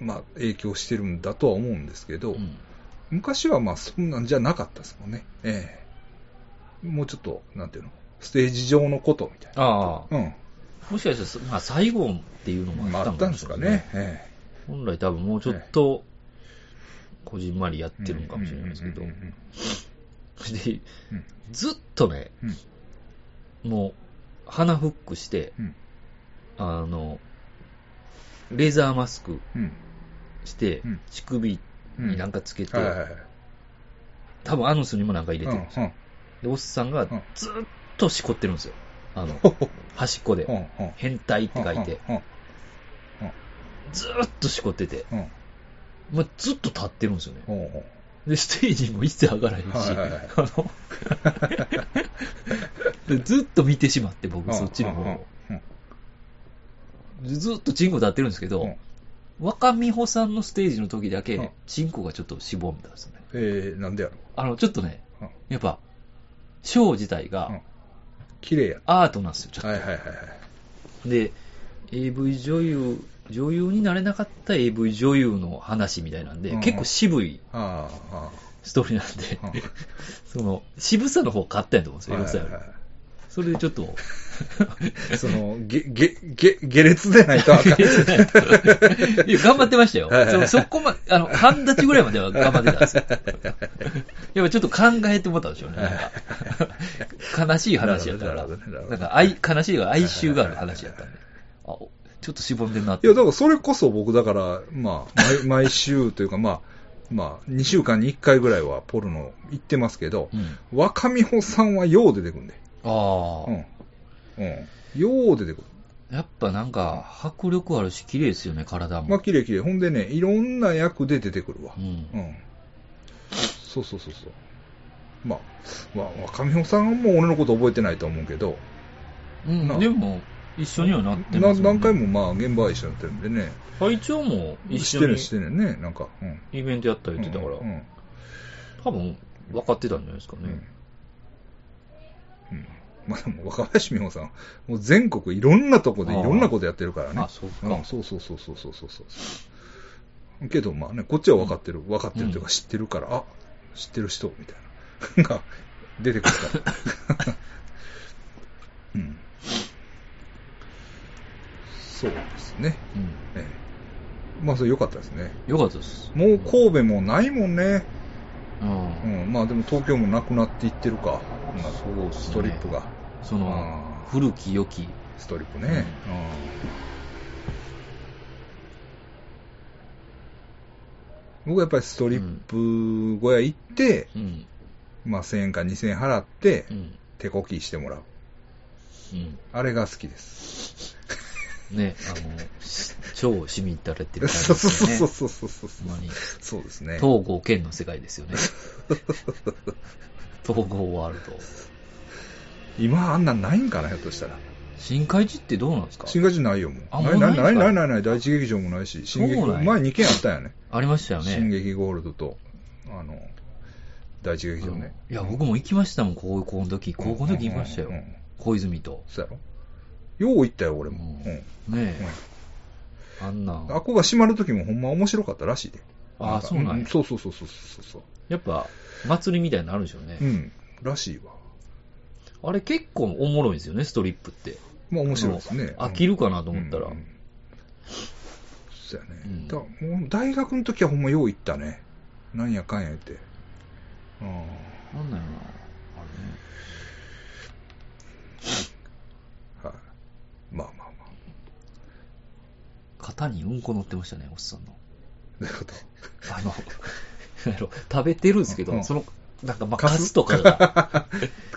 まあ、影響してるんだとは思うんですけど、うん昔はまあそんなんじゃなかったですもんね。ええもうちょっと、なんていうの、ステージ上のことみたいな。ああ。うん。もしかしたら、まあ、最後っていうのもまあ、あったんですかね。え本来多分もうちょっと、こじんまりやってるのかもしれないですけどうんうんうんうん。でうん。ずっとね、もう、鼻フックして、うん。あの、レーザーマスクうん。してうん、乳首うん。になんかつけて。多分アヌスにもなんか入れてるんですよ。うんで、おっさんがん。ずっとしこってるんですよ。あの、端っこで。変態って書いて、うんずーっとしこってて、うん。まあ、ずっと立ってるんですよね。で、ステージにも一切上がらへんし、はいはいはいあの でずっと見てしまって、僕、うんそっちの方うんを。ずっとチンコ立ってるんですけど、うん若美穂さんのステージの時だうんけ、チンコがちょっっとしぼんだんですよね。えー、なんでやろあの、ちょっとね、うんやっぱ、ショー自体うんが綺麗や。アートなんですよ、ちょっと。はいはいはいはい。で、AV 女優、女優になれなかった AV 女優の話みたいなんで、うん結構渋いああ、あストーリーなんで、うん その、渋さの方買ったんやと思うんですあ。よ、エロさよりそれでちょっと、その、げ、げ、げ、下劣でないとあかん。いや、頑張ってましたよ。はいはいはいそそこま、あの、半立ちぐらいまでは頑張ってたんですよ。やっぱちょっと考えてもらったんでしょうね。なんか悲しい話やったから。なるほどねなるほどなんか愛、悲しいが哀愁がある話やったんで。あ、おちょっとしぼんでんなって。いや、だからそれこそ僕だから、まあ、毎 毎週というか、まあ、まあ、2週間に1回ぐらいはポルノ行ってますけどう、ん。若美穂さんはよう出てくるんで。ああ、うん。うん。よう出てくる。やっぱなんか、迫力あるし、綺麗ですよね、体も。まあ、綺麗綺麗。ほんでね、いろんな役で出てくるわう。ん。うん。そうそうそうそう。まあ、わ若美穂さんはもう俺のこと覚えてないと思うけど、うんなでも、一緒にはなってなますね何回もまあ、現場は一緒になってるんでね。会長も一緒にしてるしてるね、なんか。うん。イベントやった言ってたから、うんうん多分分かってたんじゃないですかね。うんまあでも若林美穂さん、もう全国いろんなとこでいろんなことやってるからね。あ、そうか。うん、そうそうそうそうそうそうそう。けどまあね、こっちは分かってる、分かってるというか知ってるから、あ、知ってる人、みたいな。が出てくるから。うん。そうですね。うん。ええ、まあそれ良かったですね。よかったです。もう神戸もないもんね。うん。うん、まあでも東京もなくなっていってるか。そうストリップが。その古き良き。ストリップね。うん僕はやっぱりストリップ小屋行って、うん。まあ1000円か2000円払ってう、ん。手こきしてもらう。うん。あれが好きです。ね、あの、し超市民たれてる感じそうですよね。そうそうそうそうそう。ほんまに。そうですね。東郷県の世界ですよね。東郷ワールド。今あんなんないんかな、ひょっとしたら。新海地ってどうなんですか？新ガジないよ、もう。あないないないないないない第一劇場もないし、新劇前2軒あったよね。ありましたよ新ね。劇ゴールドと、あの、第一劇場ね。いや、僕も行きましたもん、高校の時。高校の時行きましたよ。小泉と。そうやろ？よう行ったよ、俺も。うんうんねえ。あんな。あっこが閉まる時もほんま面白かったらしいで。ああ、そうなんや。そうそうそうそうそうそう。やっぱ、祭りみたいになるんでしょうねう。ん、らしいわ。あれ結構おもろいんですよね、ストリップって。まあ面白いですね。あの飽きるかなと思ったらうんうんそうやね。うんだからもう大学の時はほんまよう行ったね。なんやかんや言って。うんなんだろうな。あはい。まあまあまあ。型にうんこ乗ってましたね、おっさんの。どういうこと？あの、なんやろ食べてるんですけど、うんその、なんか、まあ、カスカスとかが、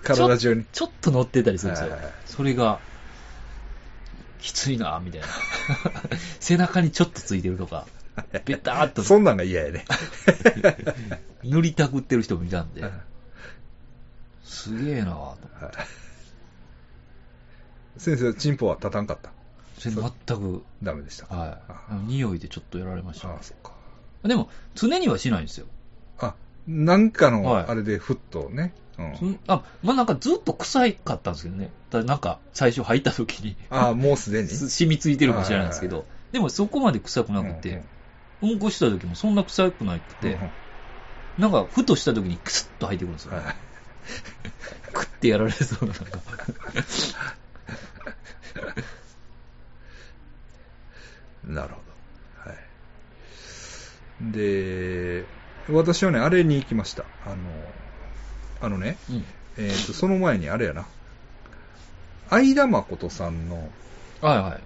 体中 に？ちょっと乗ってたりするんですよはいはいはい。それが、きついな、みたいな。背中にちょっとついてるとか、ベターっとそんなんが嫌やね。塗りたくってる人もいたんではい、すげえなぁと。先生、チンポは立たんかった。全く、ダメでした。はいあ。匂いでちょっとやられましたねああ、そっか。でも、常にはしないんですよ。あ、なんかはいの、あれでふっとね。うんそんあ、まあ、なんかずっと臭いかったんですけどね。ただなんか、最初入った時に、あ、もうすでに？染みついてるかもしれないんですけはいど、でもそこまで臭くなくて、うんこした時もそんな臭くなくて、うんうんなんか、ふとした時にクスッと入ってくるんですよ。はい クッてやられそうな、なんか。なるほど。はい。で、私はね、あれに行きました。あの、あのね、うん。えっ、と、その前にあれやな。相田誠さんの、はいはい。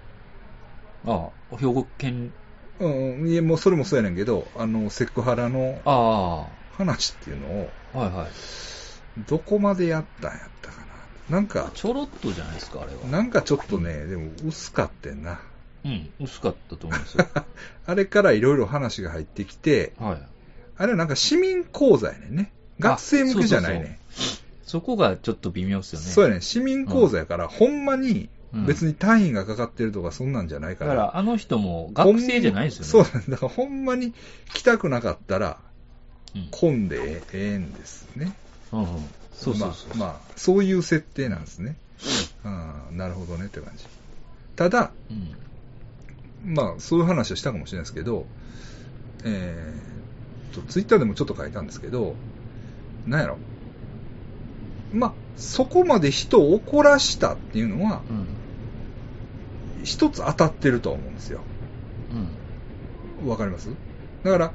ああ、兵庫県、うん、いや、もうそれもそうやねんけど、あの、セクハラのあ話っていうのを、あ、はいはい。どこまでやったんやったかな。なんか、ちょろっとじゃないですか、あれは。なんかちょっとね、でも薄かってんな。うん、薄かったと思いますよ。あれからいろいろ話が入ってきて、はい。あれはなんか市民講座やねんね。学生向けじゃないねん。そこがちょっと微妙ですよね。そうやねん。市民講座やから、ほんまにうん別に単位がかかってるとかそんなんじゃないから。だから、あの人も学生じゃないですよね。そう だからほんまに来たくなかったら、うん。混んでええんですね。うんうん。そうそうそう。まあ、まあ、そういう設定なんですね。うん、なるほどねって感じ。ただ、うん。まあ、そういう話をしたかもしれないですけど、えー、と、ツイッターでもちょっと書いたんですけど、なんやろ。まあ、そこまで人を怒らしたっていうのは、うん。一つ当たってると思うんですよ。うん。わかります？だから、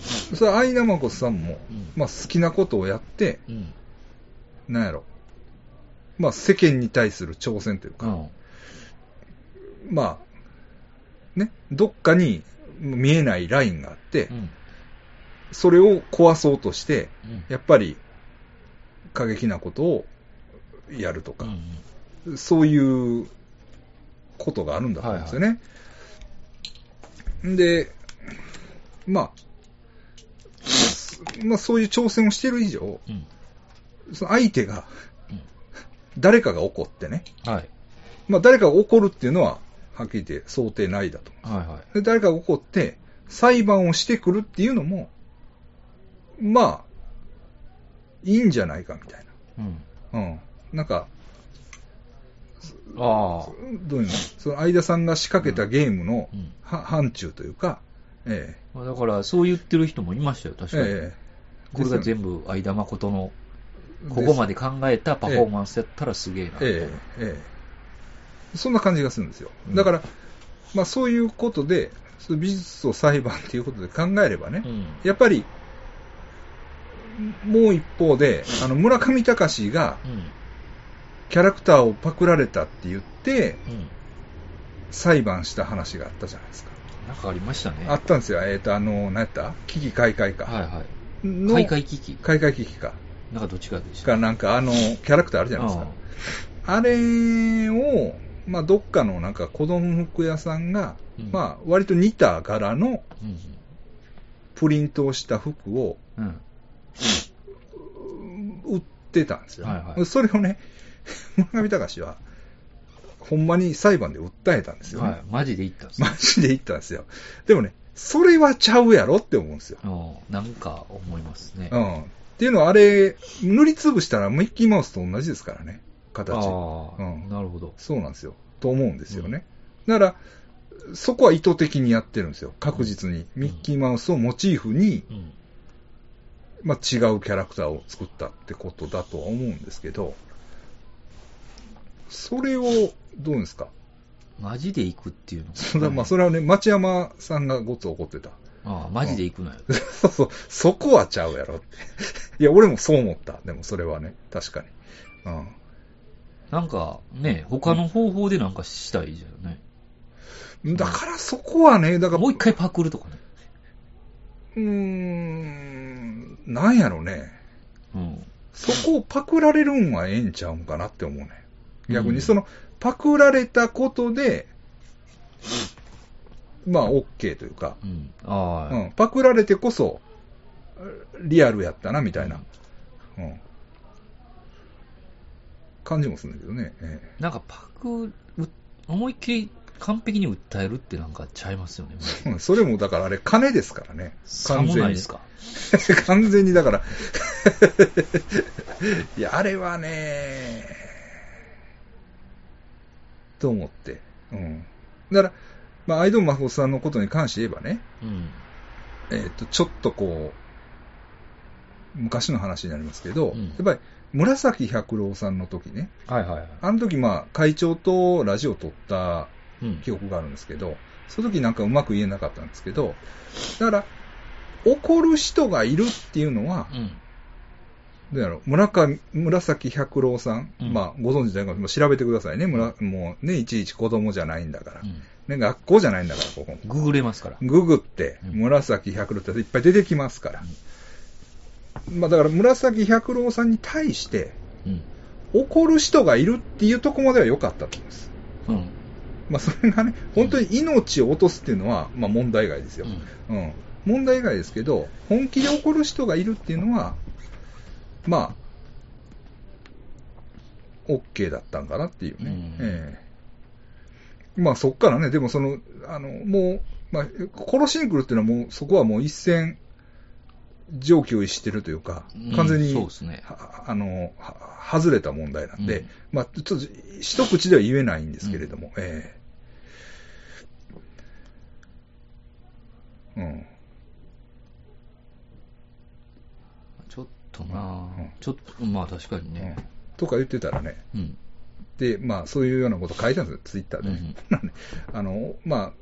それは相田誠さんも、うんまあ好きなことをやって、うん。なんやろ。まあ世間に対する挑戦というか、うん。まあ、ね、どっかに見えないラインがあってう、ん。それを壊そうとして、うん。やっぱり過激なことをやるとか、うん。そういうことがあるんだと思うんですよね。で、まあ、すまあそういう挑戦をしている以上、うん。その相手がうん。誰かが怒ってね、はい。まあ誰かが怒るっていうのは、はっきり言って想定内だと。はいはい。で誰かが怒って裁判をしてくるっていうのも、まあ、いいんじゃないかみたいなうん。うん。なんか、ああ。どういうのその相田さんが仕掛けたゲームのうん範疇というか、えまあだから、そう言ってる人もいましたよ、確かに。えこれが全部相田誠の、ここまで考えたパフォーマンスやったらすげえな。ええええそんな感じがするんですようん。だから、まあそういうことで、その美術と裁判っていうことで考えればね、うん。やっぱり、もう一方で、あの、村上隆がうん。キャラクターをパクられたって言って、うん。裁判した話があったじゃないですか。なんかありましたね。あったんですよ。えっ、と、あの、何やった？危機開会か。はいはい。の開会危機。開会危機か。なんかどっちかでした。か、なんかあの、キャラクターあるじゃないですか。あれを、まあ、どっかのなんか子供服屋さんが、うんまあ、割と似た柄のうん。プリントをした服をうん。売ってたんですよ。はいはいそれをね、村上隆は、ほんまに裁判で訴えたんですよ、ね。はい。マジで言ったんですねマジで言ったんですよ。でもね、それはちゃうやろって思うんですよ。うんなんか思いますね。うん。っていうのはあれ、塗りつぶしたらミッキーマウスと同じですからね、形。うんなるほど。そうなんですよ。と思うんですよね。だから、そこは意図的にやってるんですよ。確実に。ミッキーマウスをモチーフに、うん。まあ、違うキャラクターを作ったってことだとは思うんですけど、それを、どうですか？マジで行くっていうの？がそれはまあ、それはね、町山さんがごつ怒ってた。ああ、マジで行くなよ。そうそう、そこはちゃうやろって。いや、俺もそう思った。でもそれはね、確かに。うん。なんかね、他の方法でなんかしたいじゃんね。だからそこはね、だから、もう一回パクるとかね。うーん、なんやろね。うん。そこをパクられるんはええんちゃうんかなって思うね。逆うんにその、パクられたことで、まあ、OK というか、うん。ああ、うん、パクられてこそ、リアルやったな、みたいな、うん、感じもするんだけどね。えなんかパク、う思いっきり完璧に訴えるってなんかちゃいますよね。それもだからあれ、金ですからね。さもないですか？完全に だから、いや、あれはね、と思って。うん。だから、まあ、アイドンマホさんのことに関して言えばね、うん。えっ、と、ちょっとこう、昔の話になりますけど、うんやっぱり、紫百郎さんの時ね、はいはいはい。あの時まあ、会長とラジオを撮ったうん。記憶があるんですけど、その時なんかうまく言えなかったんですけど、だから、怒る人がいるっていうのは、うん。どうやろう村上、紫百郎さん、うんまあ、ご存知ないかも調べてくださいね。村もうね、いちいち子供じゃないんだから。うん。ね、学校じゃないんだから、ここ。ググれますから。ググって、うん紫百郎っていっぱい出てきますから。まあ、だから、紫百郎さんに対して、うん。怒る人がいるっていうところまでは良かったと思います。うん。まあ、それがね、本当に命を落とすっていうのは、まあ、問題外ですよ。うん。問題外ですけど、本気で怒る人がいるっていうのは、まあ、OK だったんかなっていうね。うんええまあ、そっからね、でもその、あの、もう、まあ、殺しに来るっていうのはもう、そこはもう一線、常軌を逸してるというかうん、完全に、そうですね。はあの、は外れた問題なんで、うん。まあ、ちょっと、一口では言えないんですけれども、ええ。うん。ちょっとなうん。ちょっと、まあ確かにうん。ね。とか言ってたらね、うん。で、まあ、そういうようなこと書いたんですよ、ツイッターで。ね。あの、まあ、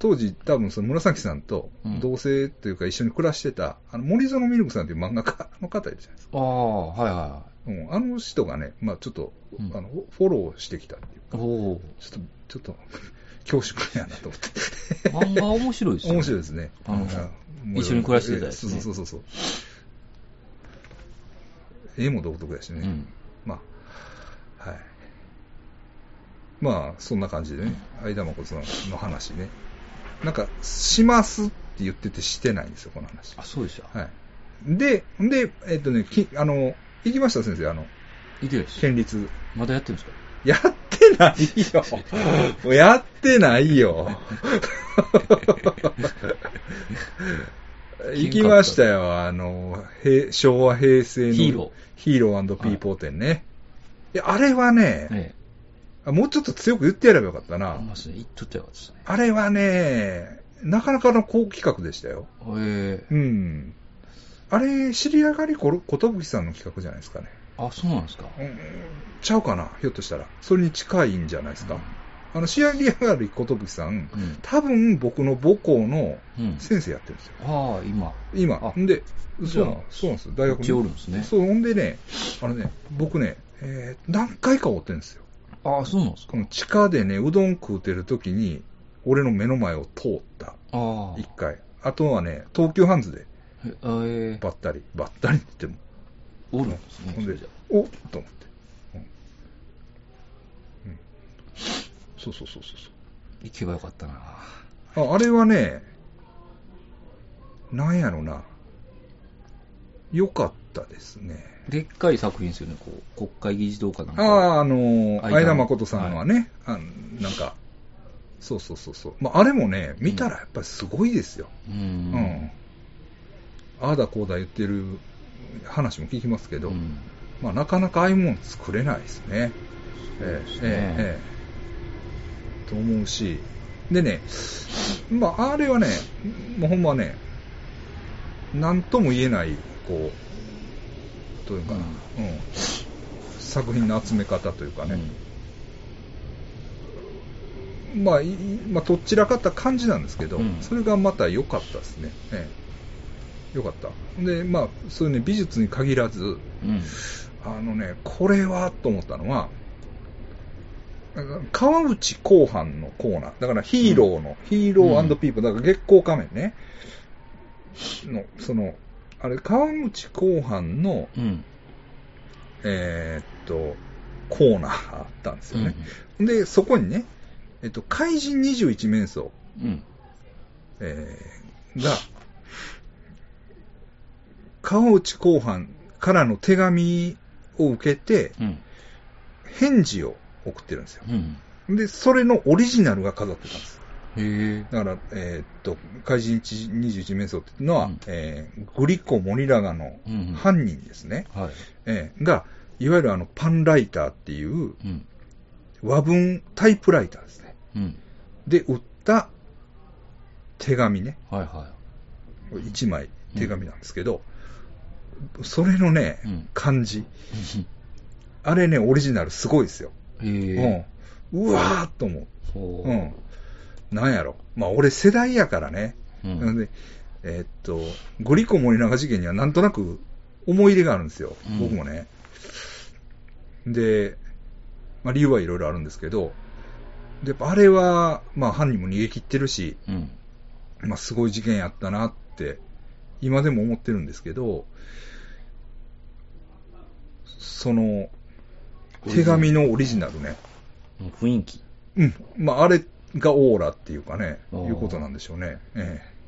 当時、多分その紫さんとうん同棲というか一緒に暮らしてた、あの森園ミルクさんという漫画家の方いるじゃないですか。ああ、はいはうん、あの人がね、まあ、ちょっと、うんあのフォローしてきたっていういはい。おお。ちょっと、ちょっと、恐縮やなと思って。漫画面白いですよね。面白いですね。あのうん一緒に暮らしてたやつねそうそうそうそう。絵も独特だしね。うん。まあ、はい。まあ、そんな感じでね、相田誠さんの話ね。なんか、しますって言っててしてないんですよ、この話。あ、そうでした。はい。で、で、えっとね、きあの、行きました、先生、あの、いてです。県立。まだやってるんですか？やってないよ。もうやってないよ。行きましたよ、あの、平昭和平成のヒーローヒーローピーポー展ね。いや、あれはね、えあもうちょっと強く言ってやればよかったな。ますね。言っとったらよかったですね。あれはね、なかなかの好企画でしたよ。えうん。あれ、知り上がりことぶきさんの企画じゃないですかね。ー、あ、そうなんですか。うん、ちゃうかな、ひょっとしたら。それに近いんじゃないですか。あの、知り上がりことぶきさん、うん。多分僕の母校のうん。先生やってるんですよ。ああ、今。今。あんで、そうなんそうなんですよ。大学こっちおるんですねそう、ほんでね、あのね、僕ね、えー何回かおってるんですよ。ああ、そうなんですか。地下でね、うどん食うてる時に、俺の目の前を通った。ああ。一回。あとはね、東急ハンズでええー、ばったり、ばったりって言っても、おるんですね。ほんでおっと思って。うん。うん。そうそうそうそう行けばよかったな。そう。あ、あれはね、なんやろな。良かったですね。でっかい作品ですよね、こう、国会議事堂かなんか。ああ、あのー、相田誠さんのはね、あのなんか、そうそうそうそう。まあ、あれもね、見たらやっぱりすごいですよ。う。うんん。ああだこうだ言ってる話も聞きますけど、うんまあ、なかなかああいうもん作れないですね。えええと思うし、でね、まあ、あれはね、もうほんまね、なんとも言えない、こう、どういうかな、うん、作品の集め方というかね、まあ、いまあ、とっちらかった感じなんですけど、うんそれがまた良かったですね。ええ、良かった。で、まあ、そういうね、美術に限らず、うん。あのね、これはと思ったのは、川内後半のコーナー。だからヒーローの、ヒーローピーポー、だから月光仮面ね。の、その、あれ、川内後半の、うん。えーっと、コーナーがあったんですよね。で、そこにね、えっと、怪人21面相、うん。えーが、川内後半からの手紙を受けて、うん。返事を送ってるんですよ。うん。で、それのオリジナルが飾ってたんです。へえ。だから、えーっと、怪人21面相っていうのは、うんえーグリコ・モリラガのうん。犯人ですね。はい。えーが、いわゆるあの、パンライターっていううん。和文タイプライターですね。うん。で、売った手紙ね。はいは1枚手紙なんですけど、それのね、うん漢字。い。あれね、オリジナルすごいですよ。うん。うわーっと思う。ほうん。なんやろ。まあ、俺世代やからね。う。なんで、えーっと、グリコ森永事件にはなんとなく思い入れがあるんですよ。うん僕もね。で、まあ、理由はいろいろあるんですけど、で、あれは、まあ、犯人も逃げ切ってるし、うん。まあ、すごい事件やったなって、今でも思ってるんですけど、その、手紙のオリジナルね。雰囲気。うん。まあ、あれがオーラっていうかね、いうことなんでしょうね。ええ。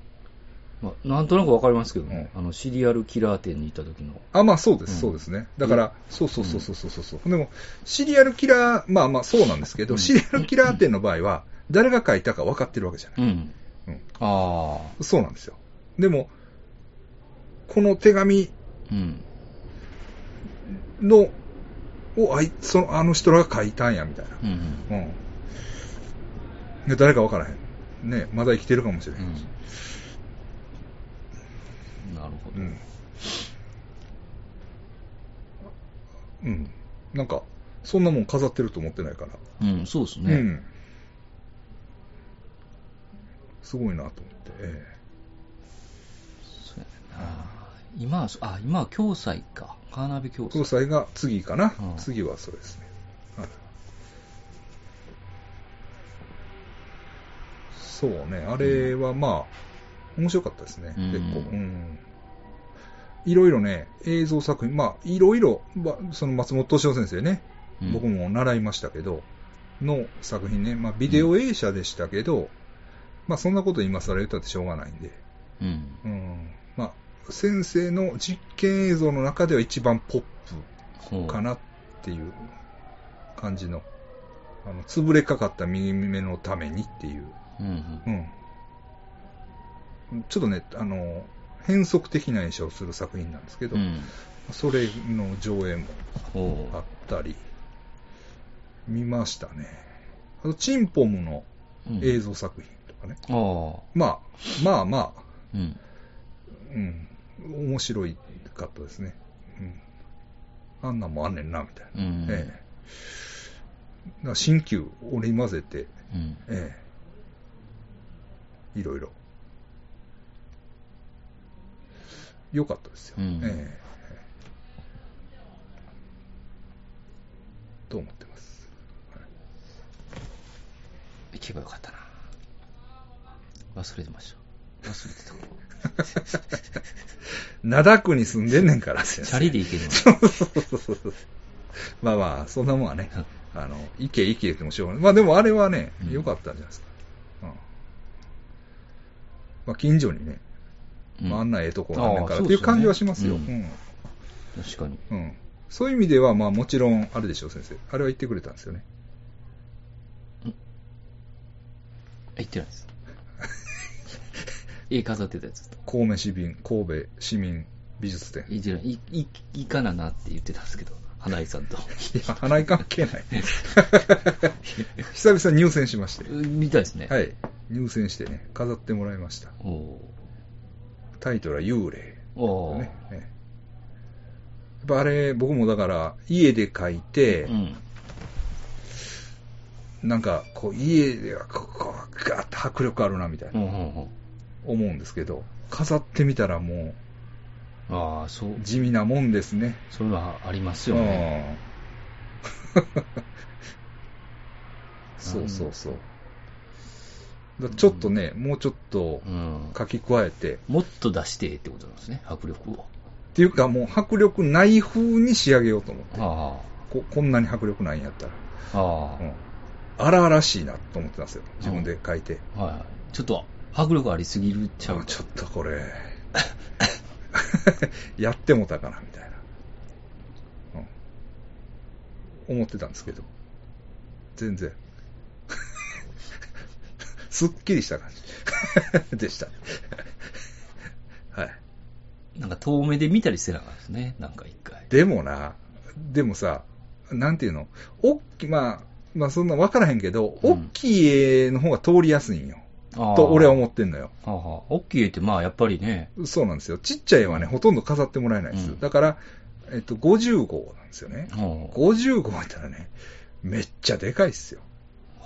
まあ、なんとなくわかりますけどね。あの、シリアルキラー店に行った時の。あ、まあそうです、うんそうですね。だから、そうそうそうそうそうそう。でも、シリアルキラー、まあまあそうなんですけど、うんシリアルキラー店の場合は、誰が書いたか分かってるわけじゃない。うん。うんああ。そうなんですよ。でも、この手紙うん。の、をあいそのあの人らが書いたんや、みたいな。うん。うん。で誰か分からへん。ね、まだ生きてるかもしれへ。うんん。なるほど。うん。うん。なんか、そんなもん飾ってると思ってないから。うん、そうですね。うん。すごいなと思って。えそうやな今は、あ、今は共済か。カーナビ共済。え交際が次かな。うん次はそうですね。そうね。あれはまあ、面白かったですね。うん結構。うん。いろいろね、映像作品、まあ、いろいろ、まあその松本敏夫先生ね、うん僕も習いましたけど、の作品ね、まあ、ビデオ映写でしたけど、まあ、そんなこと今更言ったってしょうがないんで、うん。うん。まあ、先生の実験映像の中では一番ポップかなっていう感じの、あの、潰れかかった右目のためにっていう、うん。うん。ちょっとね、あの、変則的な演唱をする作品なんですけど、うん。それの上映もほあったり、見ましたね。あと、チンポムのうん映像作品とかね。ああ。まあ、まあまあ、うん。うん、面白いかったですね。うん。あんなんもあんねんな、みたいな。うん。ええ。新旧織り交ぜて、うん。ええ。いろいろ。良かったですよ。うんええ。と思ってます。行けばよかったな。忘れてました。忘れてた。灘区に住んでんねんから、先チャリで行けるのそうそうそうそう。まあまあ、そんなもんはね、あの、行け行け言ってもしょうがない。まあでもあれはねう、ん良かったんじゃないですか。うん。まあ近所にね、うんまああんなええとこがあんねんからっていう感じはしますよ。確かに。うん。そういう意味では、まあもちろん、あれでしょう、先生。あれは言ってくれたんですよね。行ってないです。家飾ってたやつと。神戸市民、神戸市民美術展。い行ってない。い、い、いかななって言ってたんですけど、花井さんと。や、花井関係ない。久々入選しまして。みたいですね。はい。入選してね、飾ってもらいました。タイトルは幽霊。ね。ねやっぱあれ、僕もだから、家で描いて、うん。なんか、こう、家では、こう、こうガーッと迫力あるな、みたいな。思うんですけど、飾ってみたらもああ、そうう、。地味なもんですね。それはありますよね。うん そうそうそう。だちょっとね、もうちょっとうん。書き加えて、もっと出してってことなんですね、迫力を。っていうかもう迫力ない風に仕上げようと思って。あここんなに迫力ないんやったら。あ。あうん荒々しいなと思ってたんですよ。自分で書いて。あ。はいはい。ちょっと、迫力ありすぎるちゃうあちょっとこれ、やってもたかな、みたいな、うん。思ってたんですけど、全然。すっきりした感じ でした。はい。なんか遠目で見たりしてなかったですね、なんか一回。でもな、でもさ、なんていうの、おっき、まあ、まあそんな分からへんけど、うん大きい絵の方が通りやすいんよ。と俺は思ってんのよ。はあはあ。大きい絵ってまあやっぱりね、そうなんですよ。ちっちゃい絵はね、ほとんど飾ってもらえないです。うんだから、えっと、50号なんですよね。は50号やったらね、めっちゃでかいっすよ。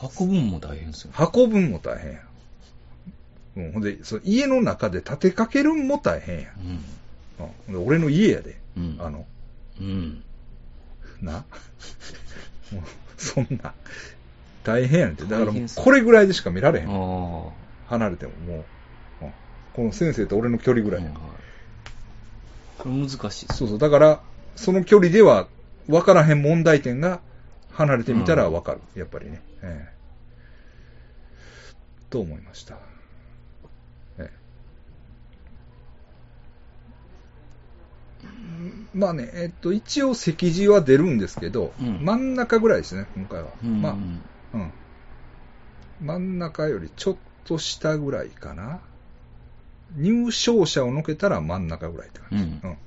あ、運ぶんも大変ですよね。運ぶんも大変や。うん、ほんで、その家の中で立てかけるんも大変や。うん、ほんで俺の家やで。うん。うん。あの、うん。な？もう、そんな、大変やねんって。だからもうこれぐらいでしか見られへん。あ離れてももう、うんこの先生と俺の距離ぐあ。らいや。はいこれ難しい。そうそう。だから、その距離では分からへん問題点が離れてみたら分かる。やっぱりね。ええと思いました。ええまあね、えっと、一応席次は出るんですけど、うん真ん中ぐらいですね、今回は。うん。まあ、うん。真ん中よりちょっと下ぐらいかな。入賞者をのけたら真ん中ぐらいって感じ。うんうん。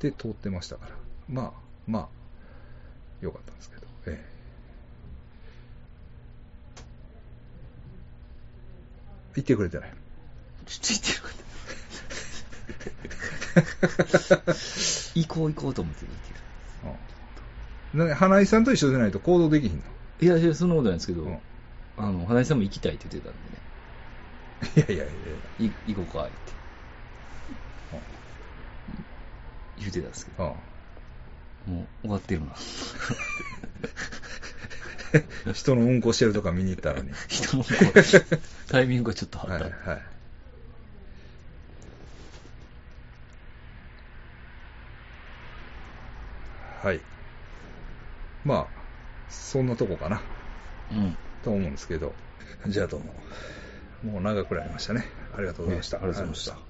で、通ってましたから。まあ、まあ、よかったんですけど。ええ。言ってくれてない。ちょっと言ってる行こう行こうと思って言ってうん。な花井さんと一緒でないと行動できひんの？る。いやいや、そんなことないんですけど、うんあの、花井さんも行きたいって言ってたんいやいやいやいや。行こうか、って。言ってたんですけど、うんもう終わってるな。人のうんこしてるとか見に行ったのに。人のこうタイミングがちょっとあった。はいはい。はい。まあ、そんなとこかな、うん。と思うんですけど。じゃあどうも。もう長くなりましたね。ありがとうございました。ありがとうございました。